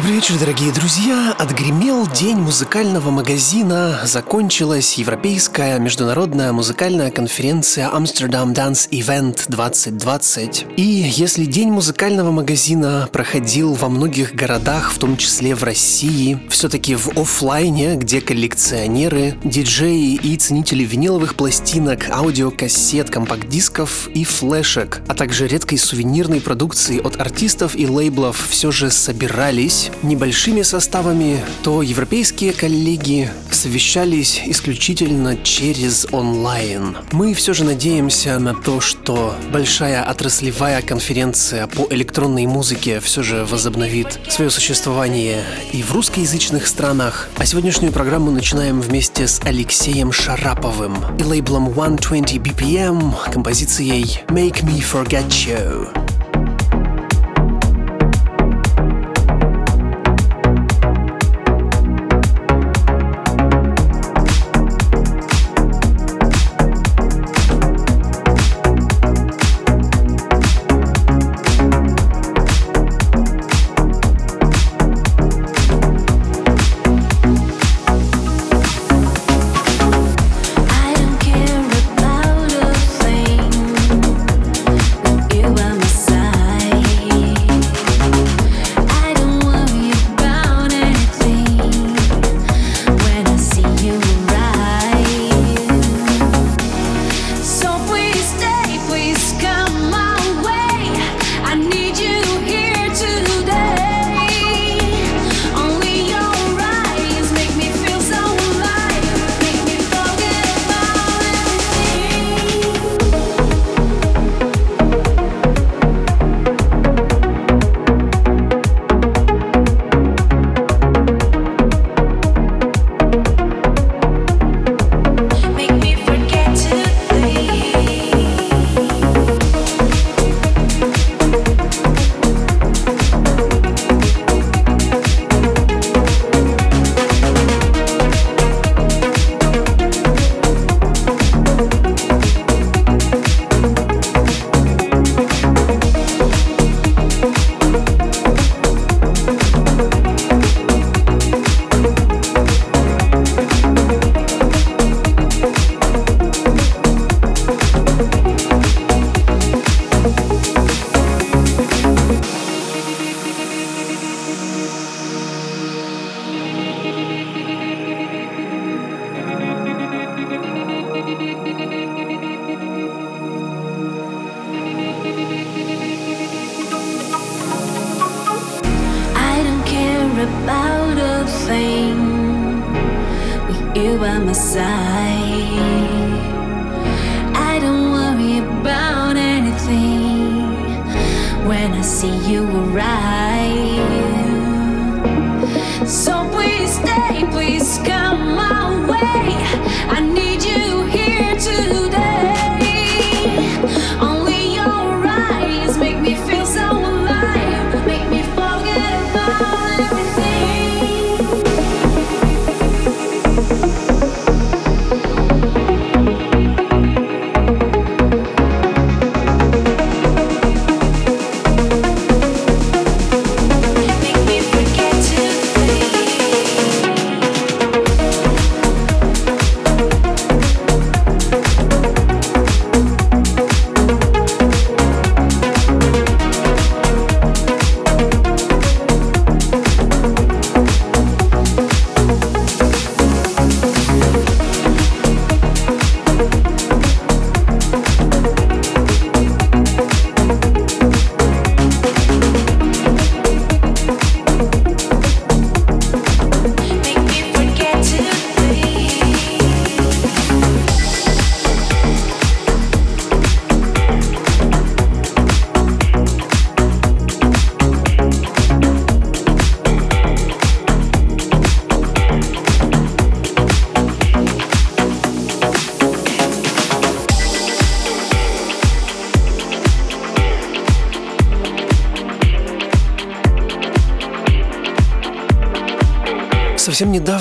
Добрый вечер, дорогие друзья! Отгремел день музыкального магазина, закончилась Европейская международная музыкальная конференция Amsterdam Dance Event 2020. И если день музыкального магазина проходил во многих городах, в том числе в России, все-таки в офлайне, где коллекционеры, диджеи и ценители виниловых пластинок, аудиокассет, компакт-дисков и флешек, а также редкой сувенирной продукции от артистов и лейблов все же собирались небольшими составами, то европейские коллеги совещались исключительно через онлайн. Мы все же надеемся на то, что большая отраслевая конференция по электронной музыке все же возобновит свое существование и в русскоязычных странах. А сегодняшнюю программу начинаем вместе с Алексеем Шараповым и лейблом 120 BPM композицией Make Me Forget You.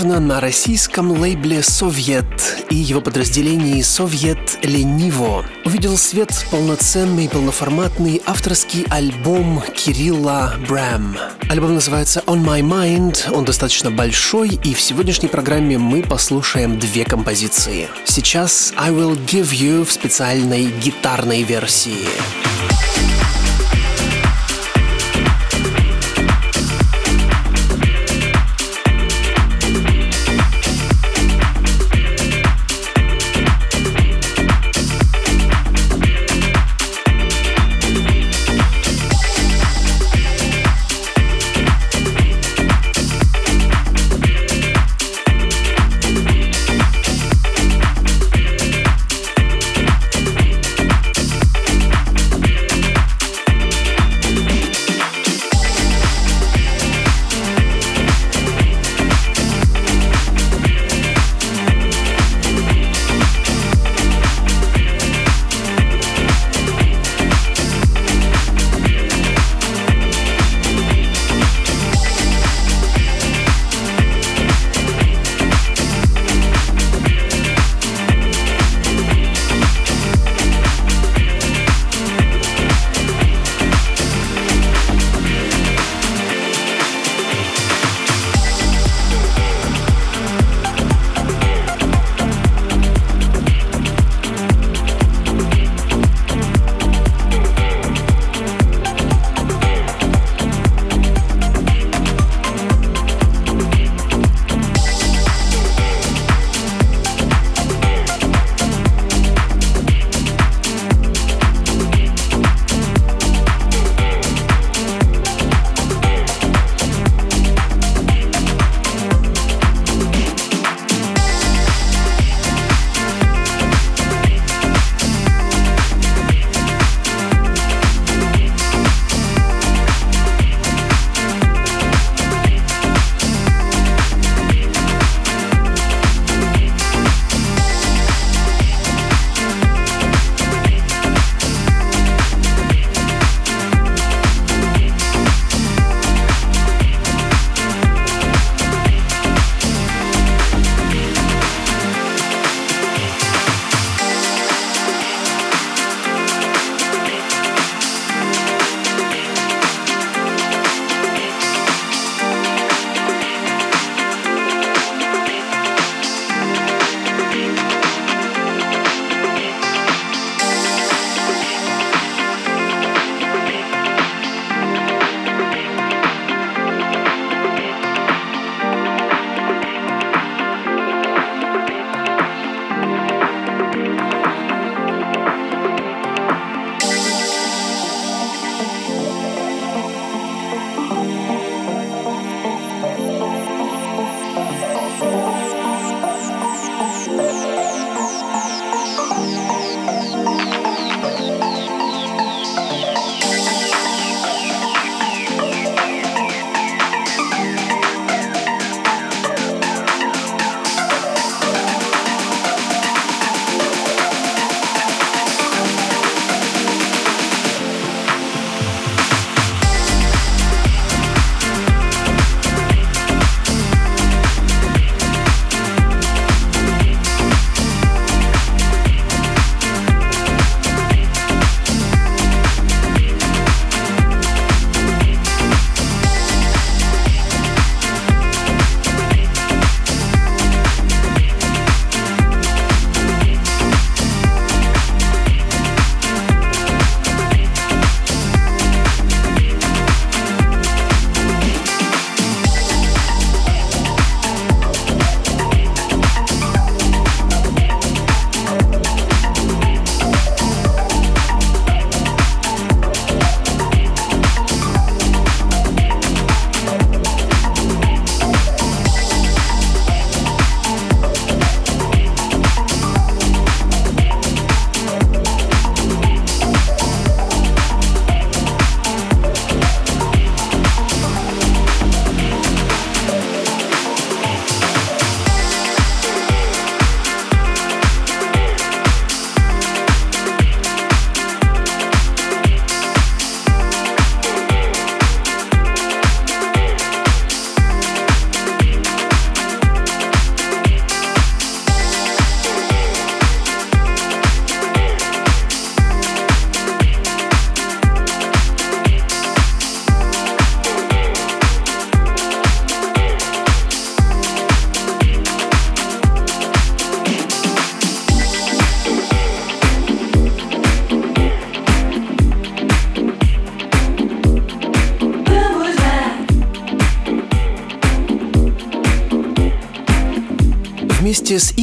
Недавно на российском лейбле «Совет» и его подразделении «Совет Лениво» увидел свет полноценный, полноформатный авторский альбом Кирилла Брэм. Альбом называется «On My Mind», он достаточно большой, и в сегодняшней программе мы послушаем две композиции. Сейчас «I Will Give You» в специальной гитарной версии.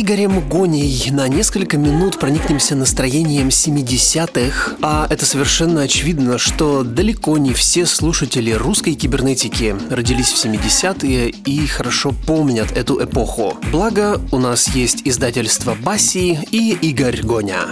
Игорем Гоней на несколько минут проникнемся настроением 70-х, а это совершенно очевидно, что далеко не все слушатели русской кибернетики родились в 70-е и хорошо помнят эту эпоху. Благо, у нас есть издательство Баси и Игорь Гоня.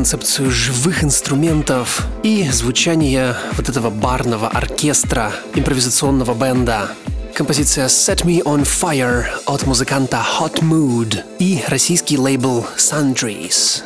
Концепцию живых инструментов и звучания вот этого барного оркестра, импровизационного бенда. Композиция Set Me On Fire от музыканта Hot Mood и российский лейбл Sundries.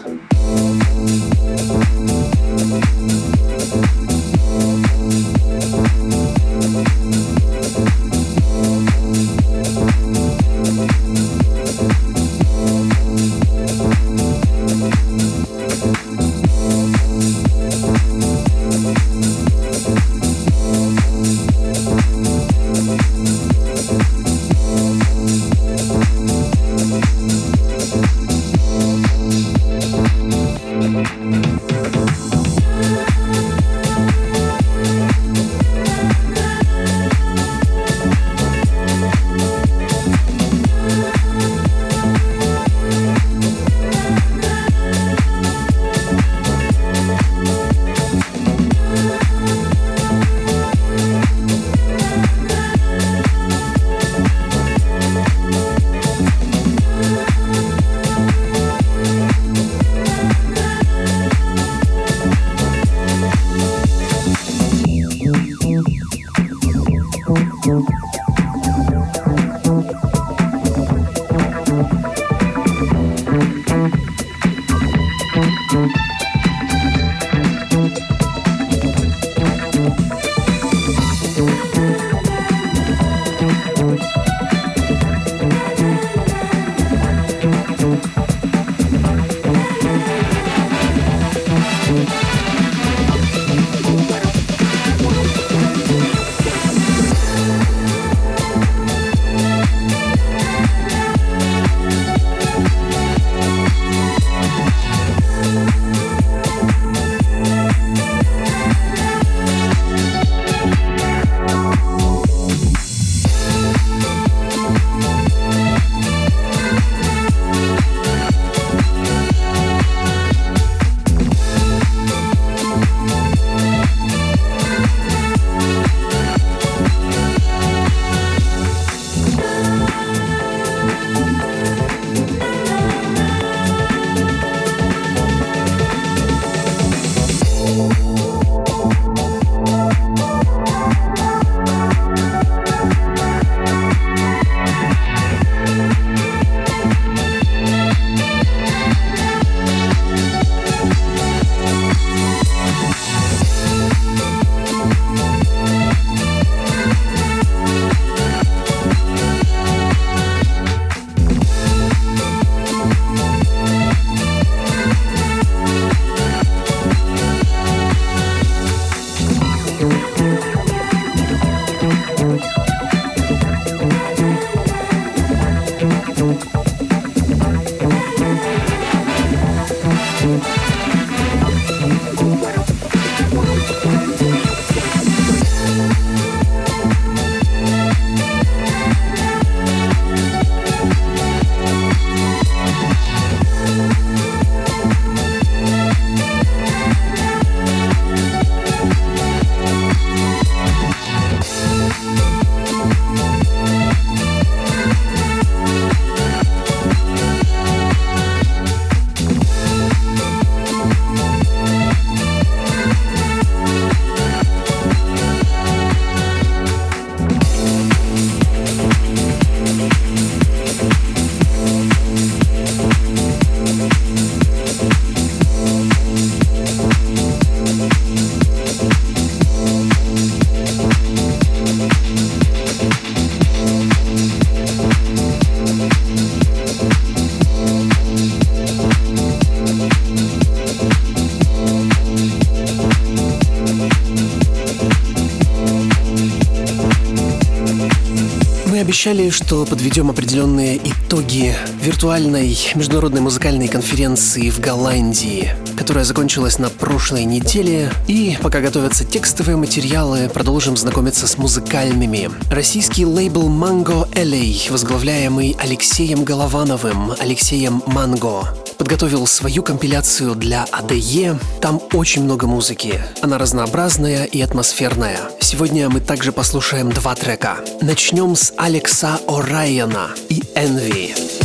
Обещали, что подведем определенные итоги виртуальной международной музыкальной конференции в Голландии, которая закончилась на прошлой неделе. И пока готовятся текстовые материалы, продолжим знакомиться с музыкальными. Российский лейбл Mango LA, возглавляемый Алексеем Головановым, Алексеем Манго, подготовил свою компиляцию для ADE. Там очень много музыки. Она разнообразная и атмосферная. Сегодня мы также послушаем два трека. Начнем с Алекса О'Райана и Envy.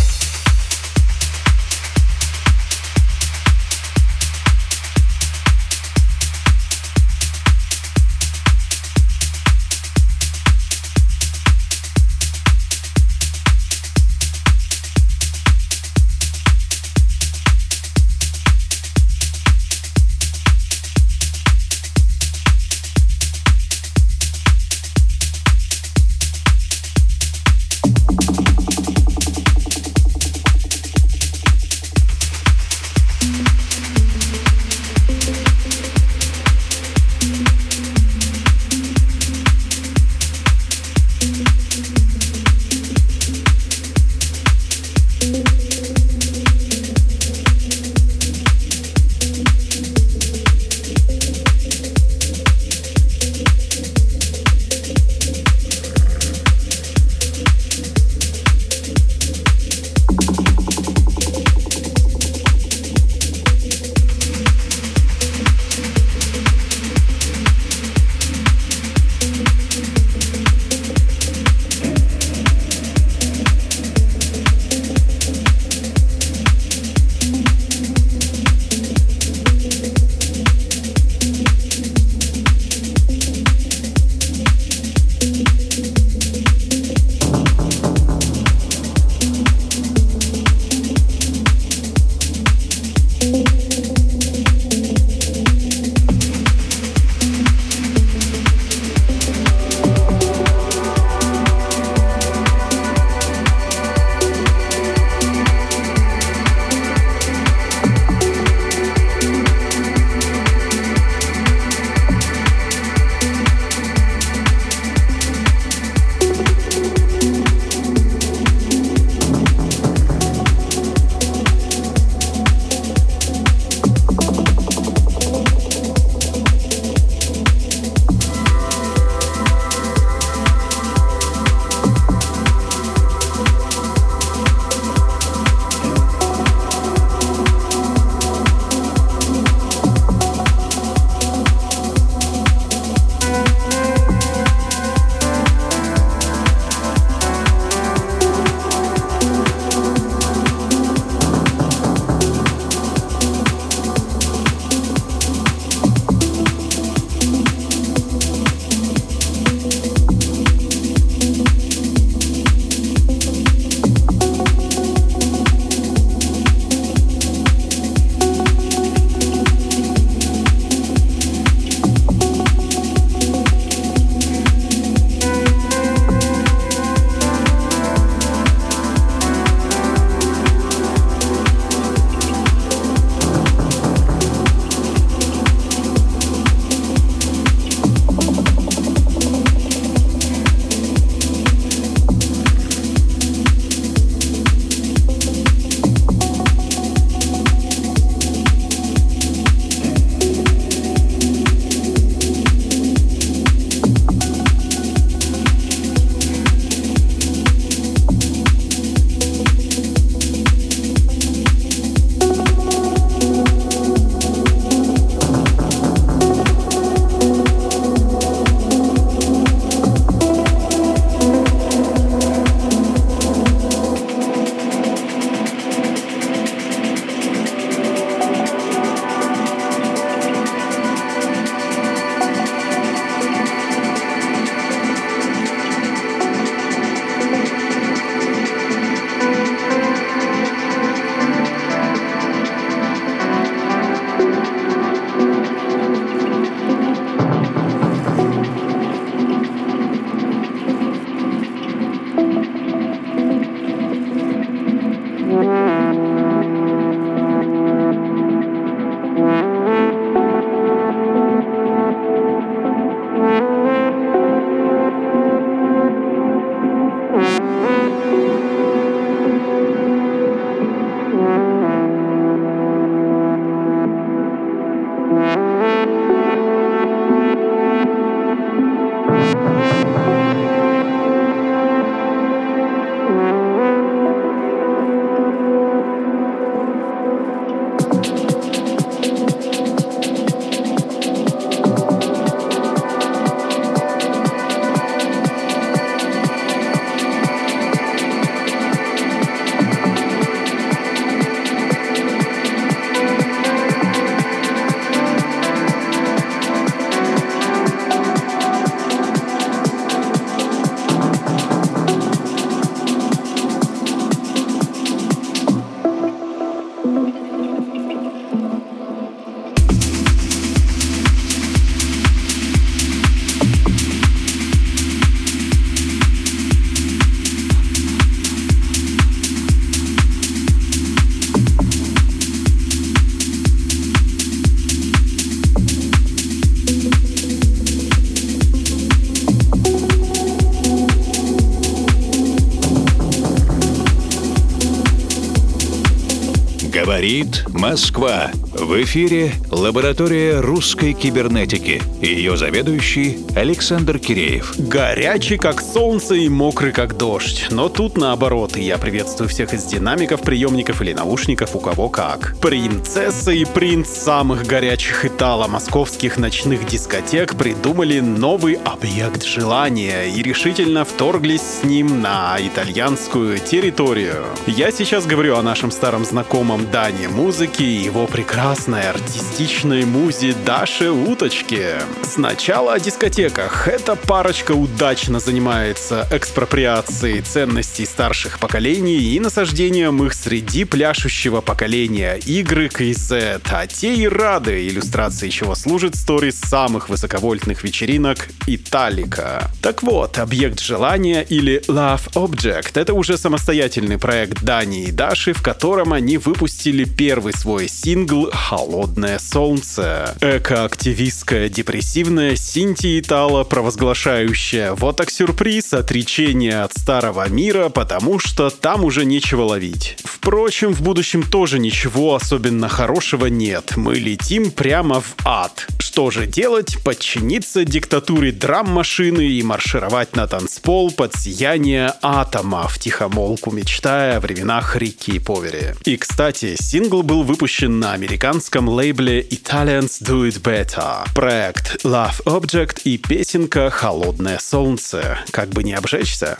Говорит Москва. В эфире лаборатория русской кибернетики. Ее заведующий Александр Киреев. Горячий как солнце и мокрый как дождь. Но тут наоборот. Я приветствую всех из динамиков, приемников или наушников, у кого как. Принцесса и принц самых горячих итало-московских ночных дискотек придумали новый объект желания и решительно вторглись с ним на итальянскую территорию. Я сейчас говорю о нашем старом знакомом Дане музыки и его прекрасной артистичной музе Даше Уточке. Сначала о дискотеках. Эта парочка удачно занимается экспроприацией ценностей старших поколений и насаждением их среди пляшущего поколения Y и Z, а те и рады, иллюстрацией чего служит сторис самых высоковольтных вечеринок Италика. Так вот, объект желания или Love Object — это уже самостоятельный проект Дани и Даши, в котором они выпустили первый свой сингл «Холодное солнце». Эко-активистская депрессивная синти-итала, провозглашающая «Вот так сюрприз, отречение от старого мира, потому что там уже нечего ловить». Впрочем, в будущем тоже ничего особенно хорошего нет. Мы летим прямо в ад. Что же делать? Подчиниться диктатуре драм-машины и маршировать на танцпол под сияние атома, в тихомолку мечтая о временах реки Повери. И, кстати, сингл был выпущен на американском лейбле Italians Do It Better. Проект Love Object и песенка «Холодное солнце». Как бы не обжечься.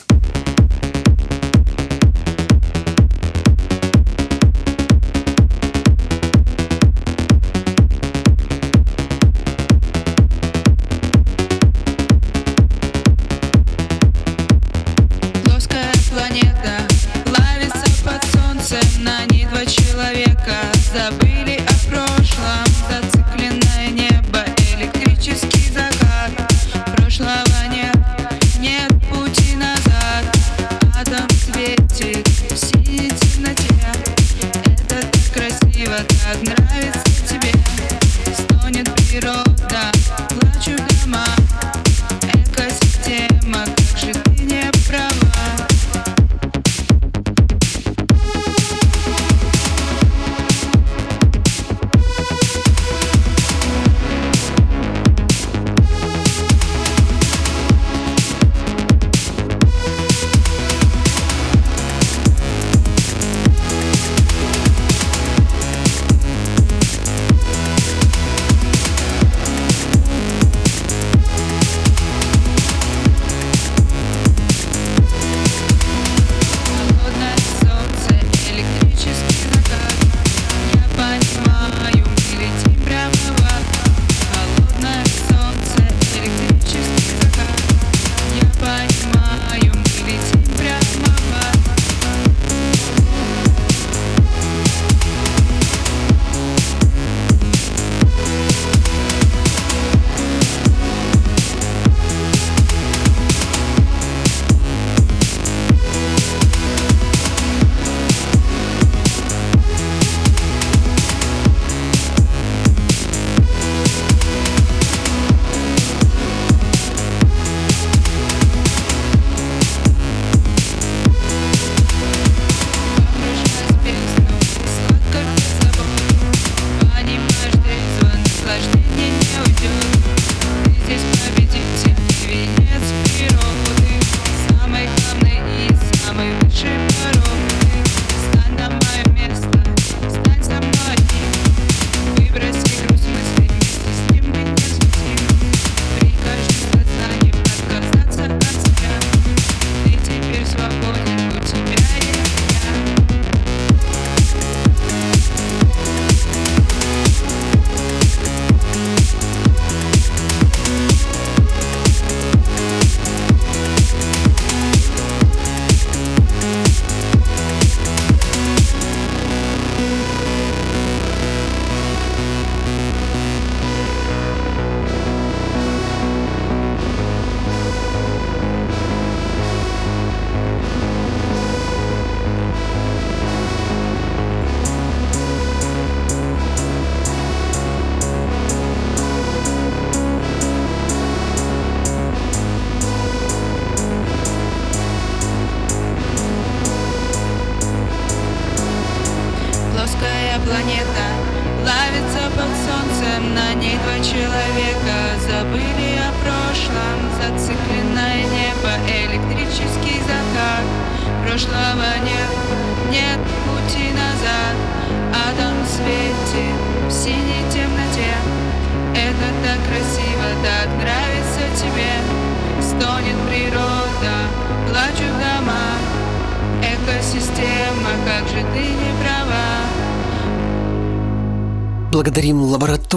Благодарим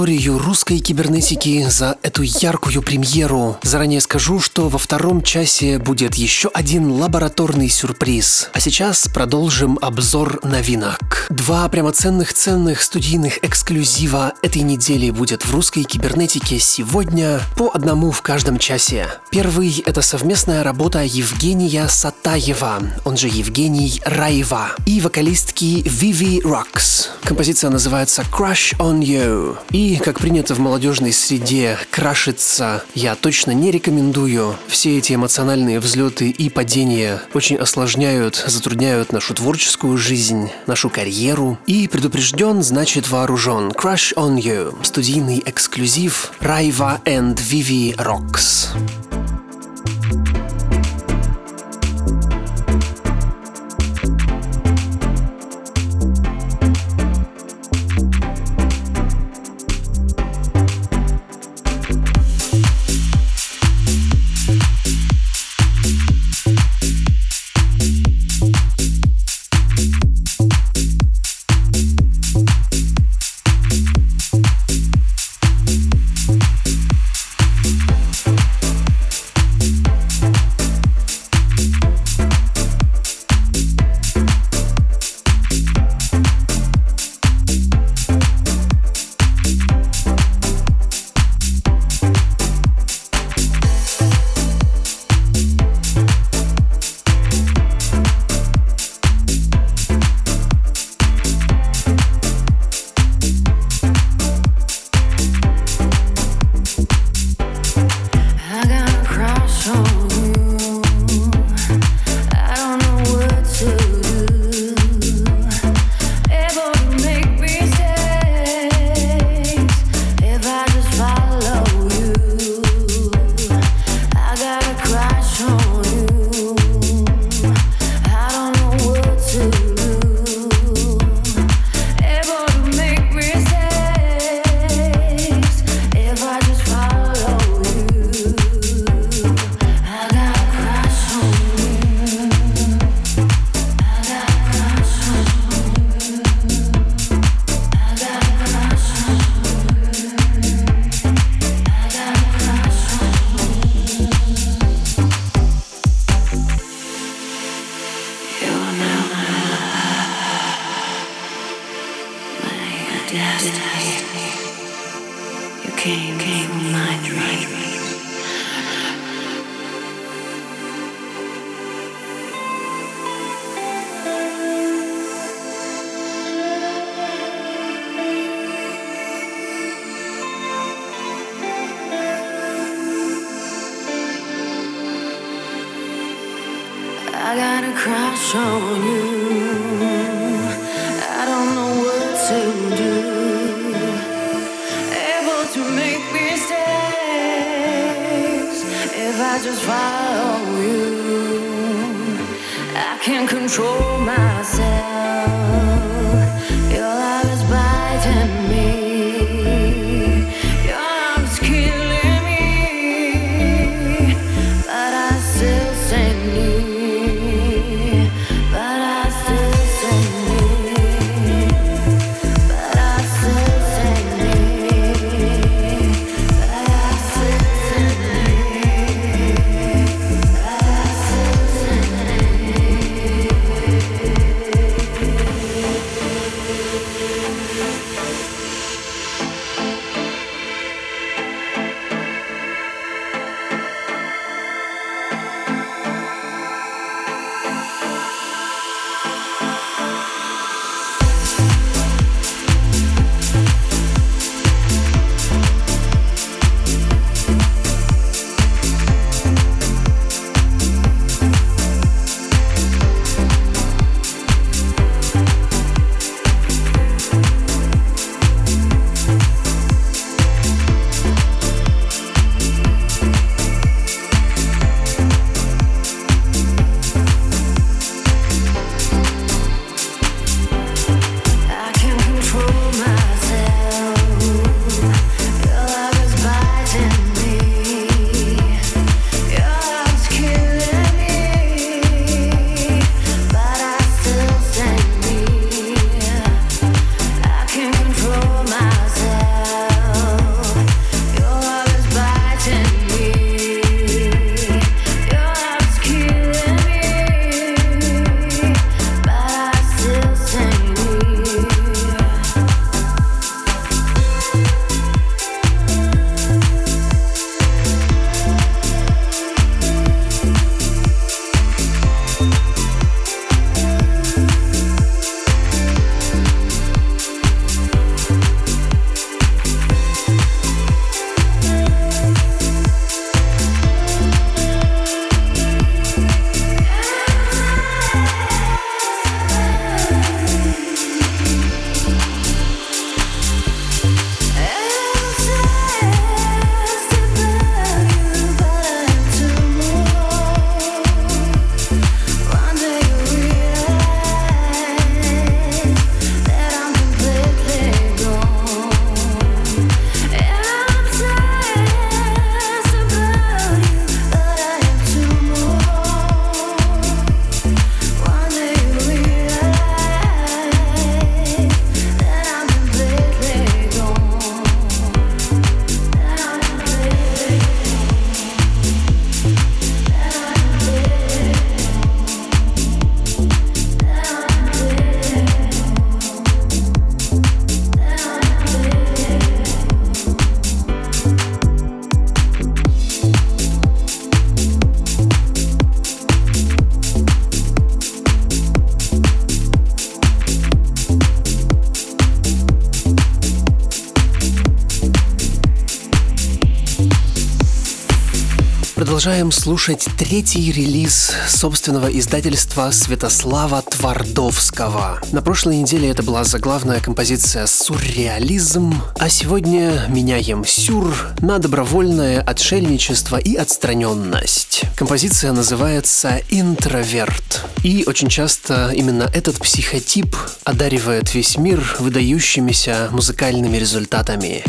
лабораторию русской кибернетики за эту яркую премьеру. Заранее скажу, что во втором часе будет еще один лабораторный сюрприз. А сейчас продолжим обзор новинок. Два прямо ценных ценных студийных эксклюзива этой недели будет в русской кибернетике сегодня по одному в каждом часе. Первый — это совместная работа Евгения Сатаева, он же Евгений Раева, и вокалистки Vivi Rocks. Композиция называется Crush on You. И, как принято в молодежной среде, крашиться я точно не рекомендую. Все эти эмоциональные взлеты и падения очень осложняют, затрудняют нашу творческую жизнь, нашу карьеру. И предупрежден, значит вооружен. Crush on You. Студийный эксклюзив Райва and Vivi Rocks. Crush on you. I don't know what to do. Able to make mistakes if I just follow you. I can't control myself. Продолжаем слушать третий релиз собственного издательства Святослава Твардовского. На прошлой неделе это была заглавная композиция «Сурреализм», а сегодня меняем «сюр» на добровольное отшельничество и отстраненность. Композиция называется «Интроверт». И очень часто именно этот психотип одаривает весь мир выдающимися музыкальными результатами.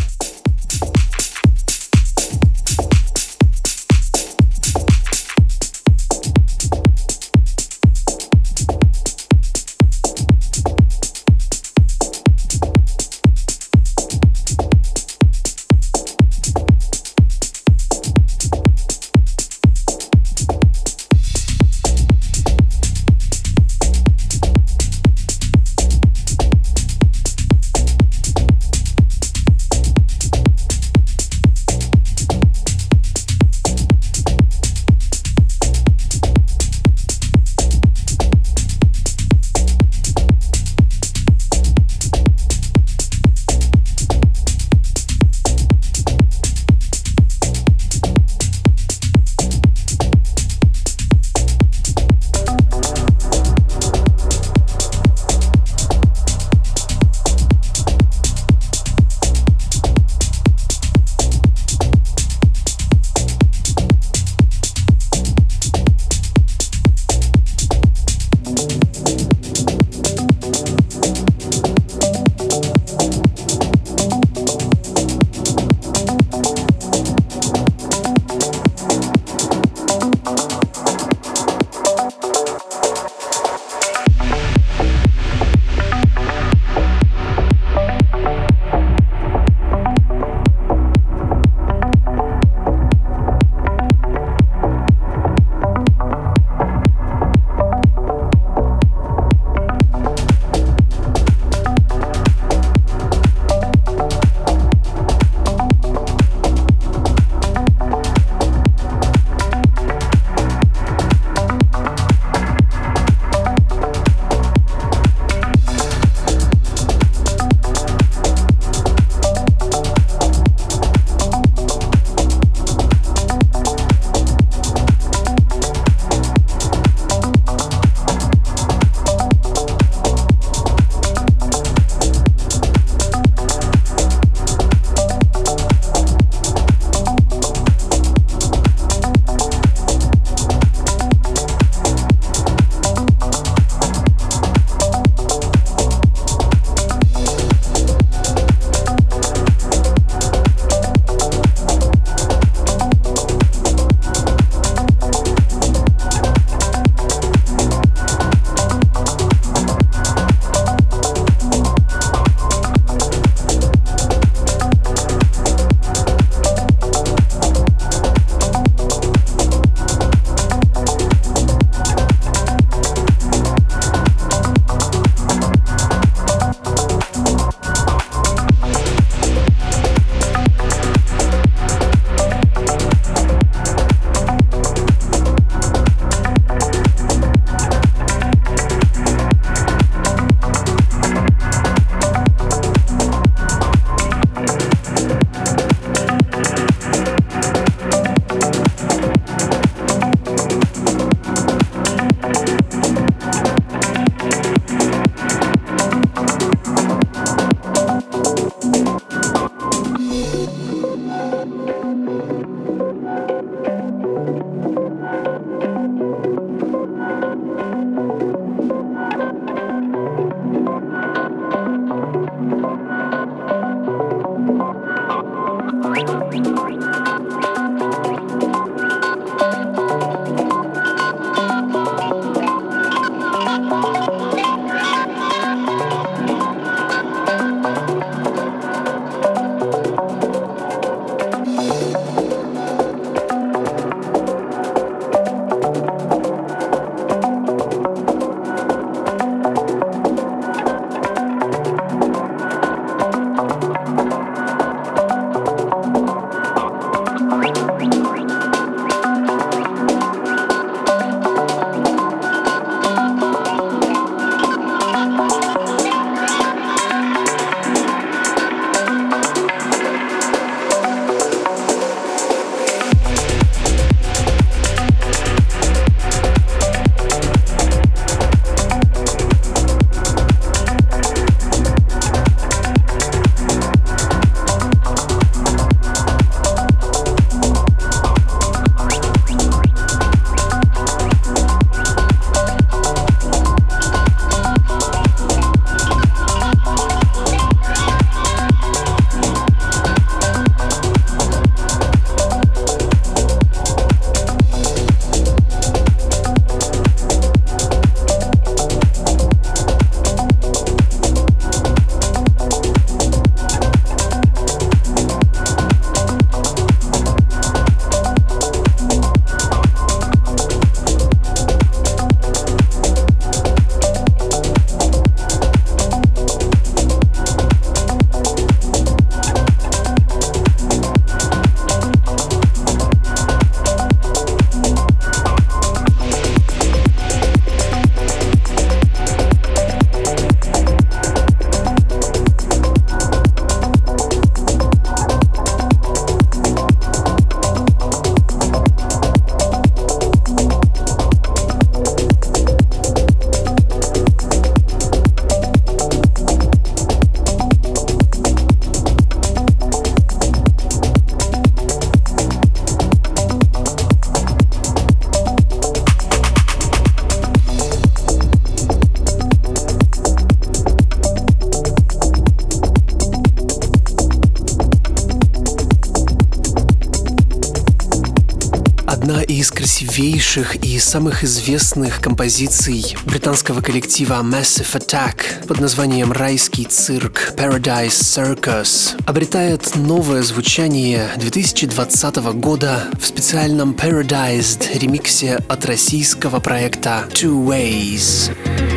И самых известных композиций британского коллектива Massive Attack под названием «Райский цирк» Paradise Circus обретает новое звучание 2020 года в специальном Paradised ремиксе от российского проекта Two Ways.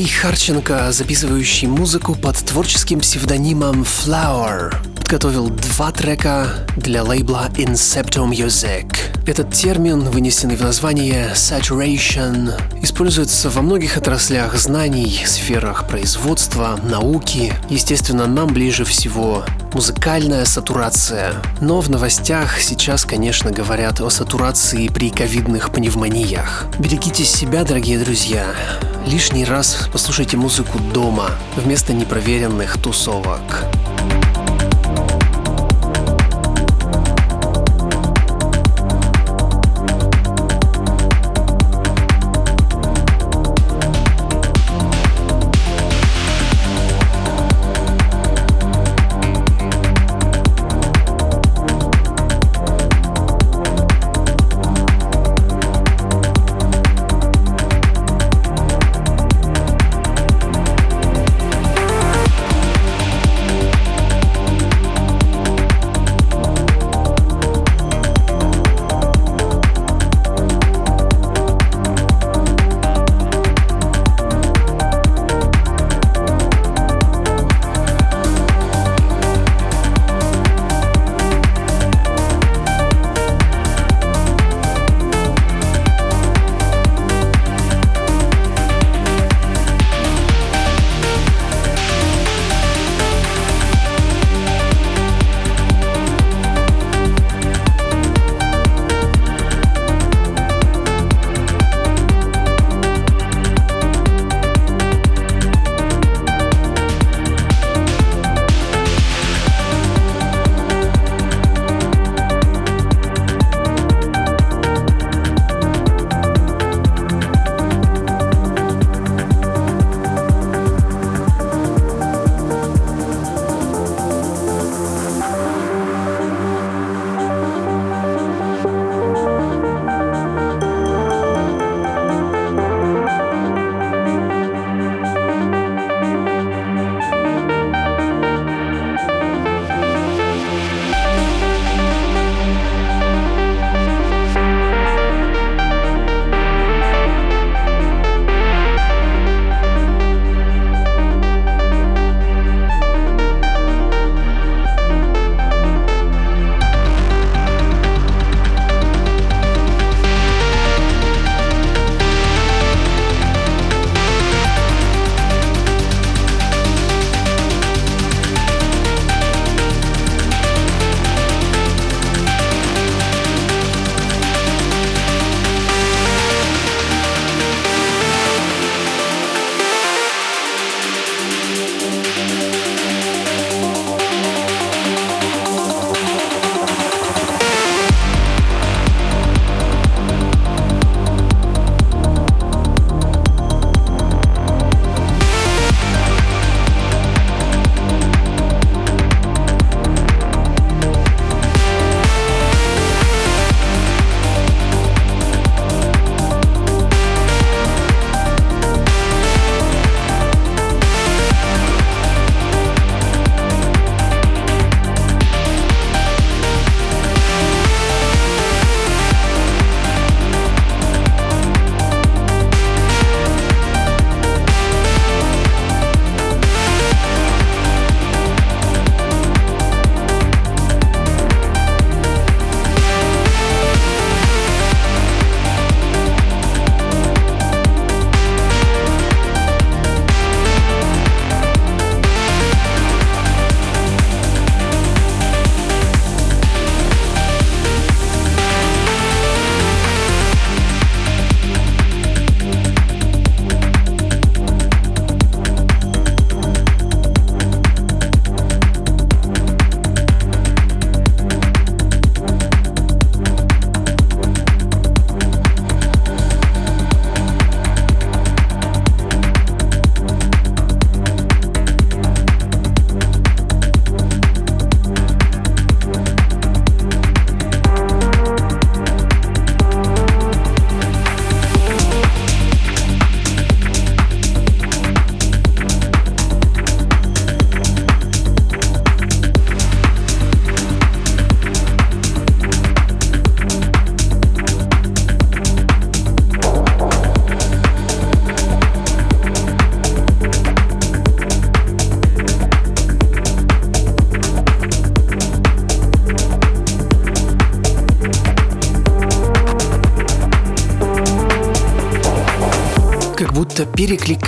Харченко, записывающий музыку под творческим псевдонимом Flower, подготовил два трека для лейбла Incepto Music. Этот термин, вынесенный в название Saturation, используется во многих отраслях знаний, сферах производства, науки. Естественно, нам ближе всего музыкальная сатурация. Но в новостях сейчас, конечно, говорят о сатурации при ковидных пневмониях. Берегите себя, дорогие друзья. Лишний раз послушайте музыку дома, вместо непроверенных тусовок.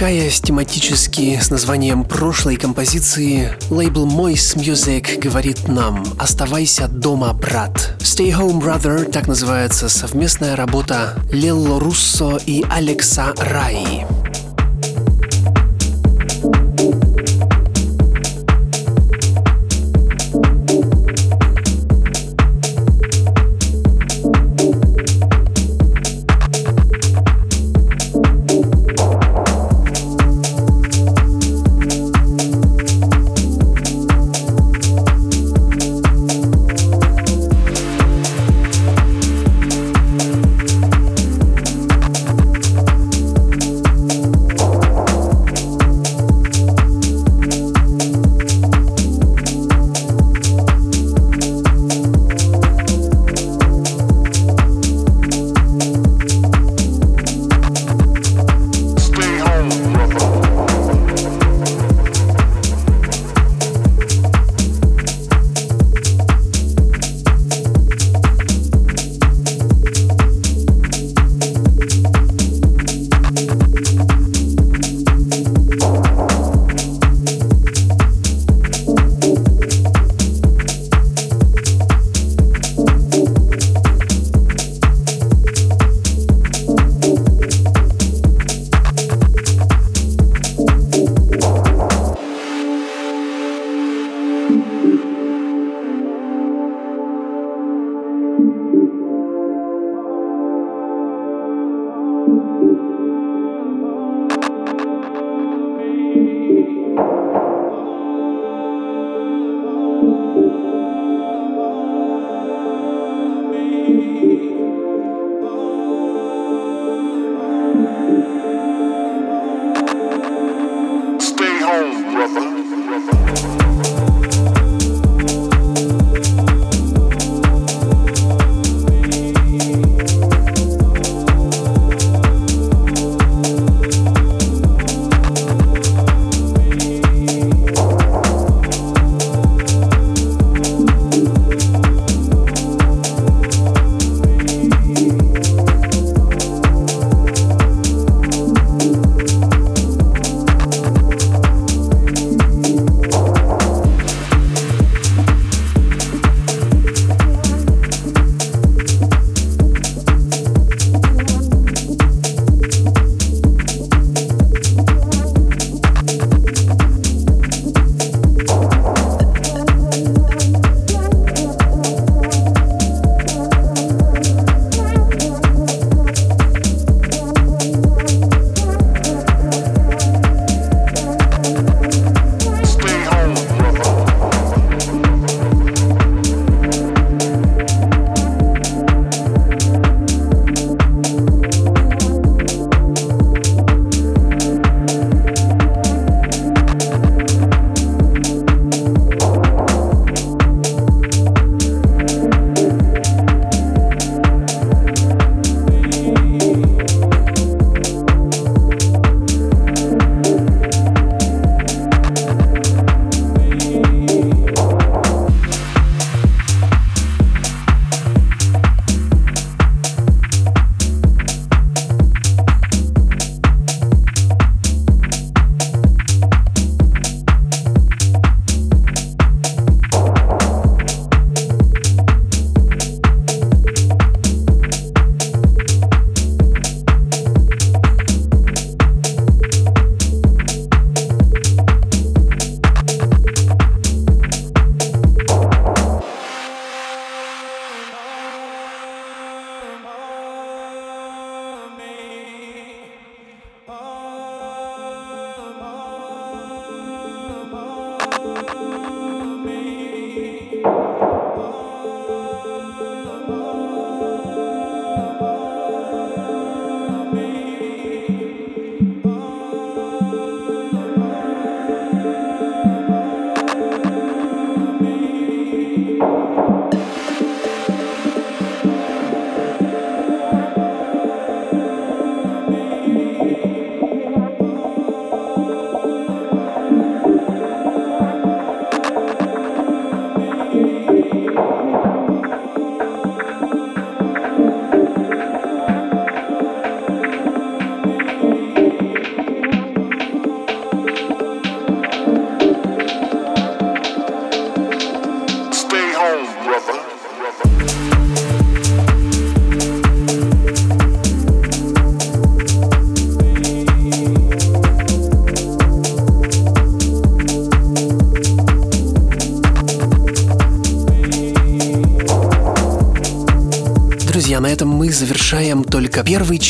Перекликаясь тематически с названием прошлой композиции, лейбл Moist Music говорит нам «Оставайся дома, брат». Stay Home Brother – так называется совместная работа Лелло Руссо и Алекса Раи.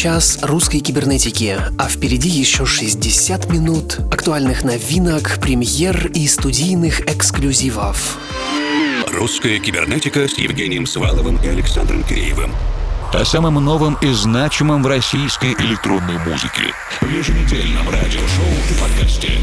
Час русской кибернетики, а впереди еще 60 минут актуальных новинок, премьер и студийных эксклюзивов. Русская кибернетика с Евгением Сваловым и Александром Киреевым. О самом новом и значимом в российской электронной музыке. В еженедельном радиошоу и подкасте.